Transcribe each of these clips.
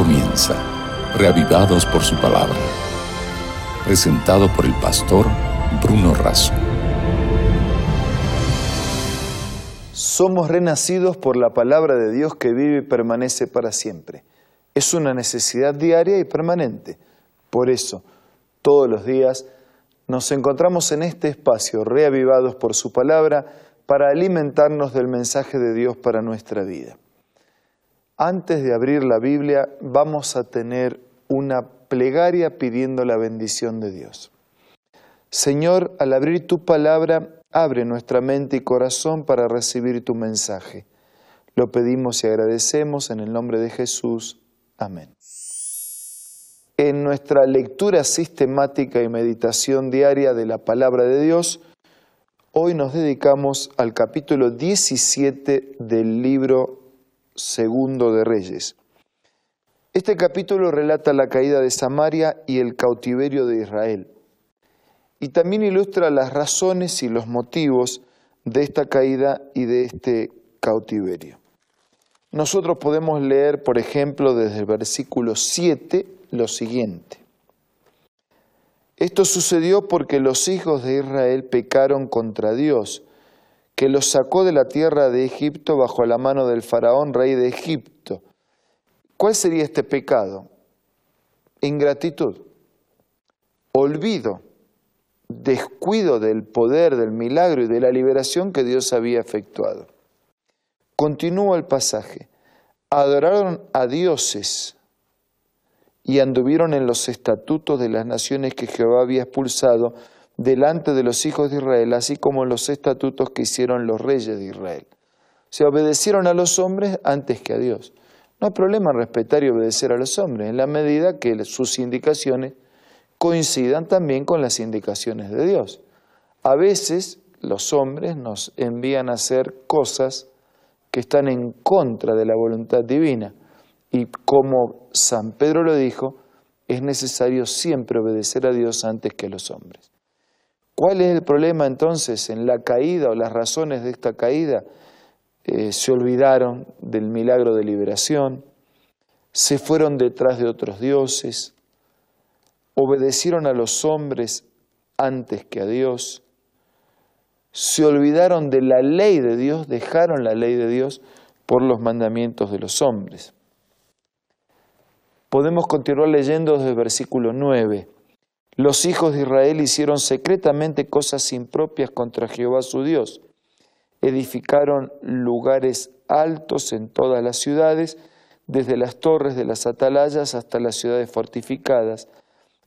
comienza, reavivados por su palabra. Presentado por el pastor Bruno Razo. Somos renacidos por la palabra de Dios que vive y permanece para siempre. Es una necesidad diaria y permanente. Por eso, todos los días nos encontramos en este espacio reavivados por su palabra para alimentarnos del mensaje de Dios para nuestra vida. Antes de abrir la Biblia vamos a tener una plegaria pidiendo la bendición de Dios. Señor, al abrir tu palabra, abre nuestra mente y corazón para recibir tu mensaje. Lo pedimos y agradecemos en el nombre de Jesús. Amén. En nuestra lectura sistemática y meditación diaria de la palabra de Dios, hoy nos dedicamos al capítulo 17 del libro segundo de Reyes. Este capítulo relata la caída de Samaria y el cautiverio de Israel. Y también ilustra las razones y los motivos de esta caída y de este cautiverio. Nosotros podemos leer, por ejemplo, desde el versículo 7 lo siguiente. Esto sucedió porque los hijos de Israel pecaron contra Dios que los sacó de la tierra de Egipto bajo la mano del faraón, rey de Egipto. ¿Cuál sería este pecado? Ingratitud, olvido, descuido del poder, del milagro y de la liberación que Dios había efectuado. Continúa el pasaje. Adoraron a dioses y anduvieron en los estatutos de las naciones que Jehová había expulsado delante de los hijos de Israel, así como los estatutos que hicieron los reyes de Israel. Se obedecieron a los hombres antes que a Dios. No hay problema respetar y obedecer a los hombres, en la medida que sus indicaciones coincidan también con las indicaciones de Dios. A veces los hombres nos envían a hacer cosas que están en contra de la voluntad divina. Y como San Pedro lo dijo, es necesario siempre obedecer a Dios antes que a los hombres. ¿Cuál es el problema entonces en la caída o las razones de esta caída? Eh, se olvidaron del milagro de liberación, se fueron detrás de otros dioses, obedecieron a los hombres antes que a Dios, se olvidaron de la ley de Dios, dejaron la ley de Dios por los mandamientos de los hombres. Podemos continuar leyendo desde el versículo 9. Los hijos de Israel hicieron secretamente cosas impropias contra Jehová su Dios. Edificaron lugares altos en todas las ciudades, desde las torres de las atalayas hasta las ciudades fortificadas.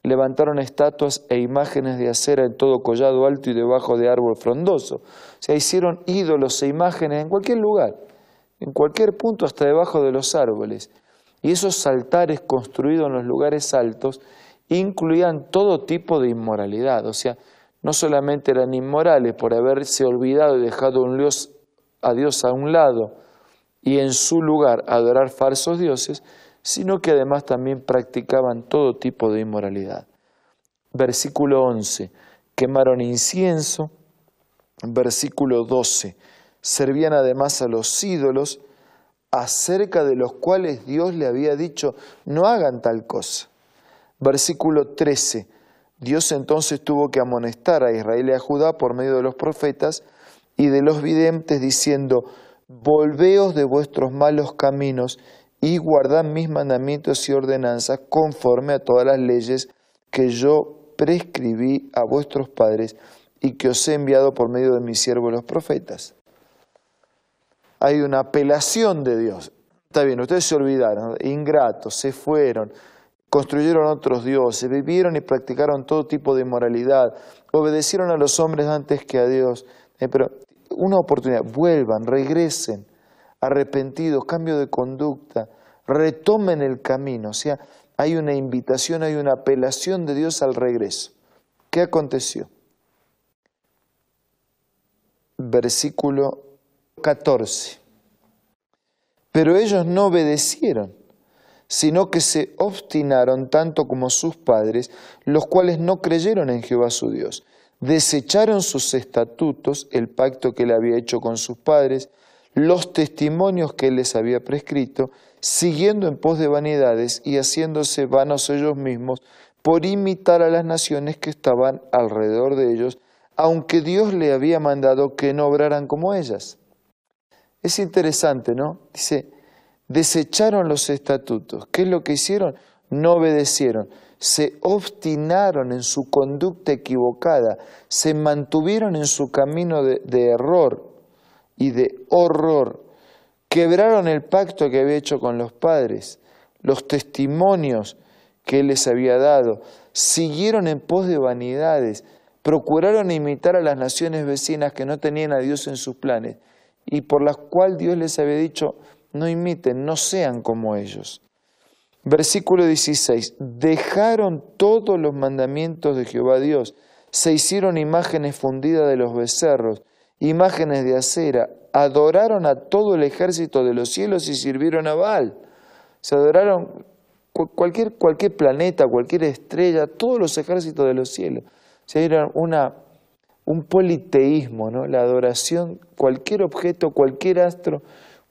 Levantaron estatuas e imágenes de acera en todo collado alto y debajo de árbol frondoso. O sea, hicieron ídolos e imágenes en cualquier lugar, en cualquier punto, hasta debajo de los árboles. Y esos altares construidos en los lugares altos incluían todo tipo de inmoralidad, o sea, no solamente eran inmorales por haberse olvidado y dejado a Dios a un lado y en su lugar adorar falsos dioses, sino que además también practicaban todo tipo de inmoralidad. Versículo 11, quemaron incienso. Versículo 12, servían además a los ídolos acerca de los cuales Dios le había dicho, no hagan tal cosa. Versículo 13. Dios entonces tuvo que amonestar a Israel y a Judá por medio de los profetas y de los videntes diciendo, volveos de vuestros malos caminos y guardad mis mandamientos y ordenanzas conforme a todas las leyes que yo prescribí a vuestros padres y que os he enviado por medio de mis siervos los profetas. Hay una apelación de Dios. Está bien, ustedes se olvidaron, ingratos, se fueron, construyeron otros dioses, vivieron y practicaron todo tipo de inmoralidad, obedecieron a los hombres antes que a Dios. Eh, pero una oportunidad, vuelvan, regresen, arrepentidos, cambio de conducta, retomen el camino. O sea, hay una invitación, hay una apelación de Dios al regreso. ¿Qué aconteció? Versículo 14. Pero ellos no obedecieron sino que se obstinaron tanto como sus padres, los cuales no creyeron en Jehová su Dios. Desecharon sus estatutos, el pacto que él había hecho con sus padres, los testimonios que él les había prescrito, siguiendo en pos de vanidades y haciéndose vanos ellos mismos por imitar a las naciones que estaban alrededor de ellos, aunque Dios le había mandado que no obraran como ellas. Es interesante, ¿no? Dice, desecharon los estatutos. ¿Qué es lo que hicieron? No obedecieron. Se obstinaron en su conducta equivocada, se mantuvieron en su camino de, error y de horror. Quebraron el pacto que había hecho con los padres, los testimonios que él les había dado, siguieron en pos de vanidades, procuraron imitar a las naciones vecinas que no tenían a Dios en sus planes y por las cuales Dios les había dicho, no imiten, no sean como ellos. Versículo 16, dejaron todos los mandamientos de Jehová Dios, se hicieron imágenes fundidas de los becerros, imágenes de acera, adoraron a todo el ejército de los cielos y sirvieron a Baal. Se adoraron cualquier, cualquier planeta, cualquier estrella, todos los ejércitos de los cielos. Se era una, un politeísmo, ¿no? la adoración, cualquier objeto, cualquier astro,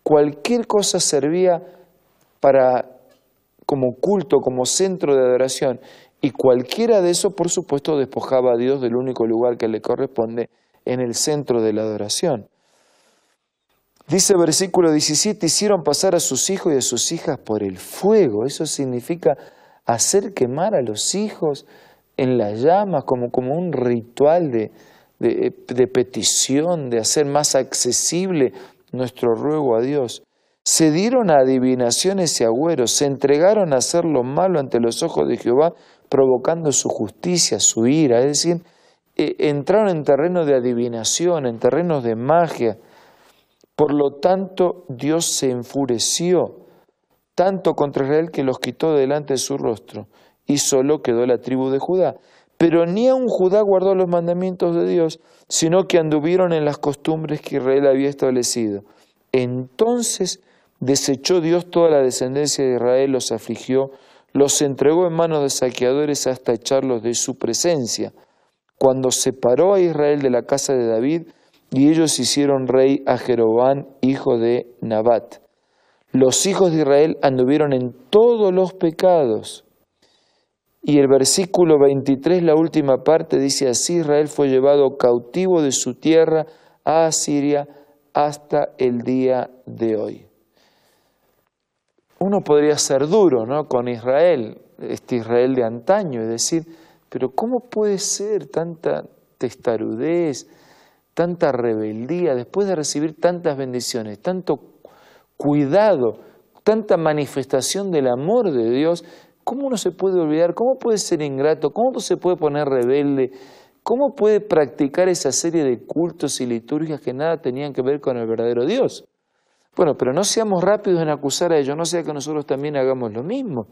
cualquier cosa servía para como culto, como centro de adoración. Y cualquiera de eso, por supuesto, despojaba a Dios del único lugar que le corresponde en el centro de la adoración. Dice versículo 17, hicieron pasar a sus hijos y a sus hijas por el fuego. Eso significa hacer quemar a los hijos en las llamas como, como un ritual de, de, petición, de hacer más accesible nuestro ruego a Dios. Se dieron a adivinaciones y agüeros, se entregaron a hacer lo malo ante los ojos de Jehová, provocando su justicia, su ira. Es decir, eh, entraron en terreno de adivinación, en terrenos de magia, por lo tanto, Dios se enfureció tanto contra Israel que los quitó delante de su rostro, y solo quedó la tribu de Judá. Pero ni aun Judá guardó los mandamientos de Dios, sino que anduvieron en las costumbres que Israel había establecido. Entonces desechó Dios toda la descendencia de Israel, los afligió, los entregó en manos de saqueadores hasta echarlos de su presencia. Cuando separó a Israel de la casa de David, y ellos hicieron rey a Jeroboam, hijo de Nabat. Los hijos de Israel anduvieron en todos los pecados. Y el versículo 23, la última parte, dice así, Israel fue llevado cautivo de su tierra a Asiria hasta el día de hoy. Uno podría ser duro ¿no? con Israel, este Israel de antaño, y decir, pero ¿cómo puede ser tanta testarudez? tanta rebeldía, después de recibir tantas bendiciones, tanto cuidado, tanta manifestación del amor de Dios, ¿cómo uno se puede olvidar? ¿Cómo puede ser ingrato? ¿Cómo se puede poner rebelde? ¿Cómo puede practicar esa serie de cultos y liturgias que nada tenían que ver con el verdadero Dios? Bueno, pero no seamos rápidos en acusar a ellos, no sea que nosotros también hagamos lo mismo.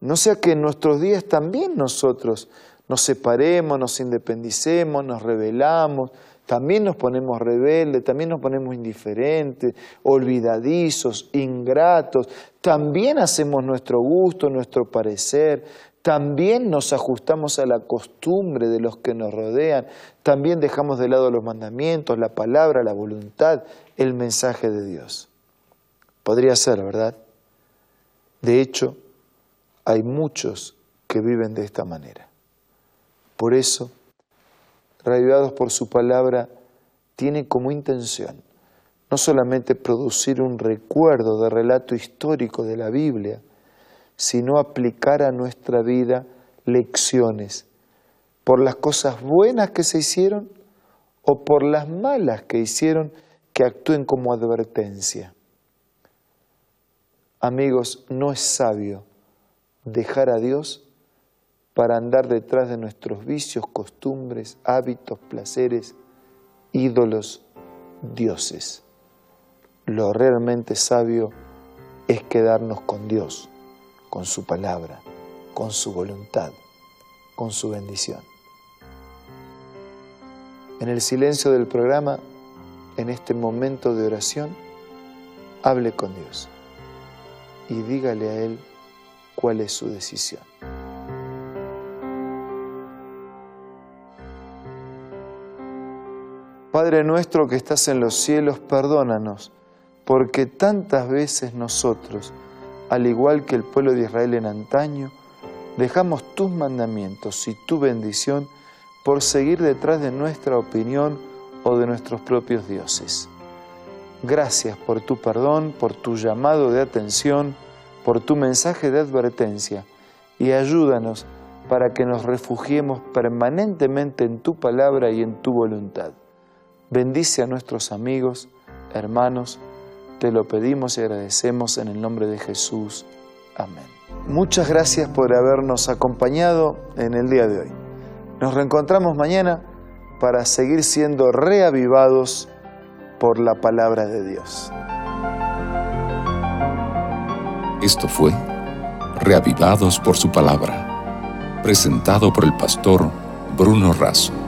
No sea que en nuestros días también nosotros nos separemos, nos independicemos, nos rebelamos, también nos ponemos rebeldes, también nos ponemos indiferentes, olvidadizos, ingratos, también hacemos nuestro gusto, nuestro parecer, también nos ajustamos a la costumbre de los que nos rodean, también dejamos de lado los mandamientos, la palabra, la voluntad, el mensaje de Dios. Podría ser, ¿verdad? De hecho, hay muchos que viven de esta manera. Por eso, reavivados por su palabra, tiene como intención no solamente producir un recuerdo de relato histórico de la Biblia, sino aplicar a nuestra vida lecciones por las cosas buenas que se hicieron o por las malas que hicieron que actúen como advertencia. Amigos, no es sabio dejar a Dios para andar detrás de nuestros vicios, costumbres, hábitos, placeres, ídolos, dioses. Lo realmente sabio es quedarnos con Dios, con su palabra, con su voluntad, con su bendición. En el silencio del programa, en este momento de oración, hable con Dios y dígale a Él cuál es su decisión. Padre nuestro que estás en los cielos, perdónanos, porque tantas veces nosotros, al igual que el pueblo de Israel en antaño, dejamos tus mandamientos y tu bendición por seguir detrás de nuestra opinión o de nuestros propios dioses. Gracias por tu perdón, por tu llamado de atención, por tu mensaje de advertencia y ayúdanos para que nos refugiemos permanentemente en tu palabra y en tu voluntad. Bendice a nuestros amigos, hermanos, te lo pedimos y agradecemos en el nombre de Jesús. Amén. Muchas gracias por habernos acompañado en el día de hoy. Nos reencontramos mañana para seguir siendo reavivados por la palabra de Dios. Esto fue Reavivados por su palabra, presentado por el pastor Bruno Razo.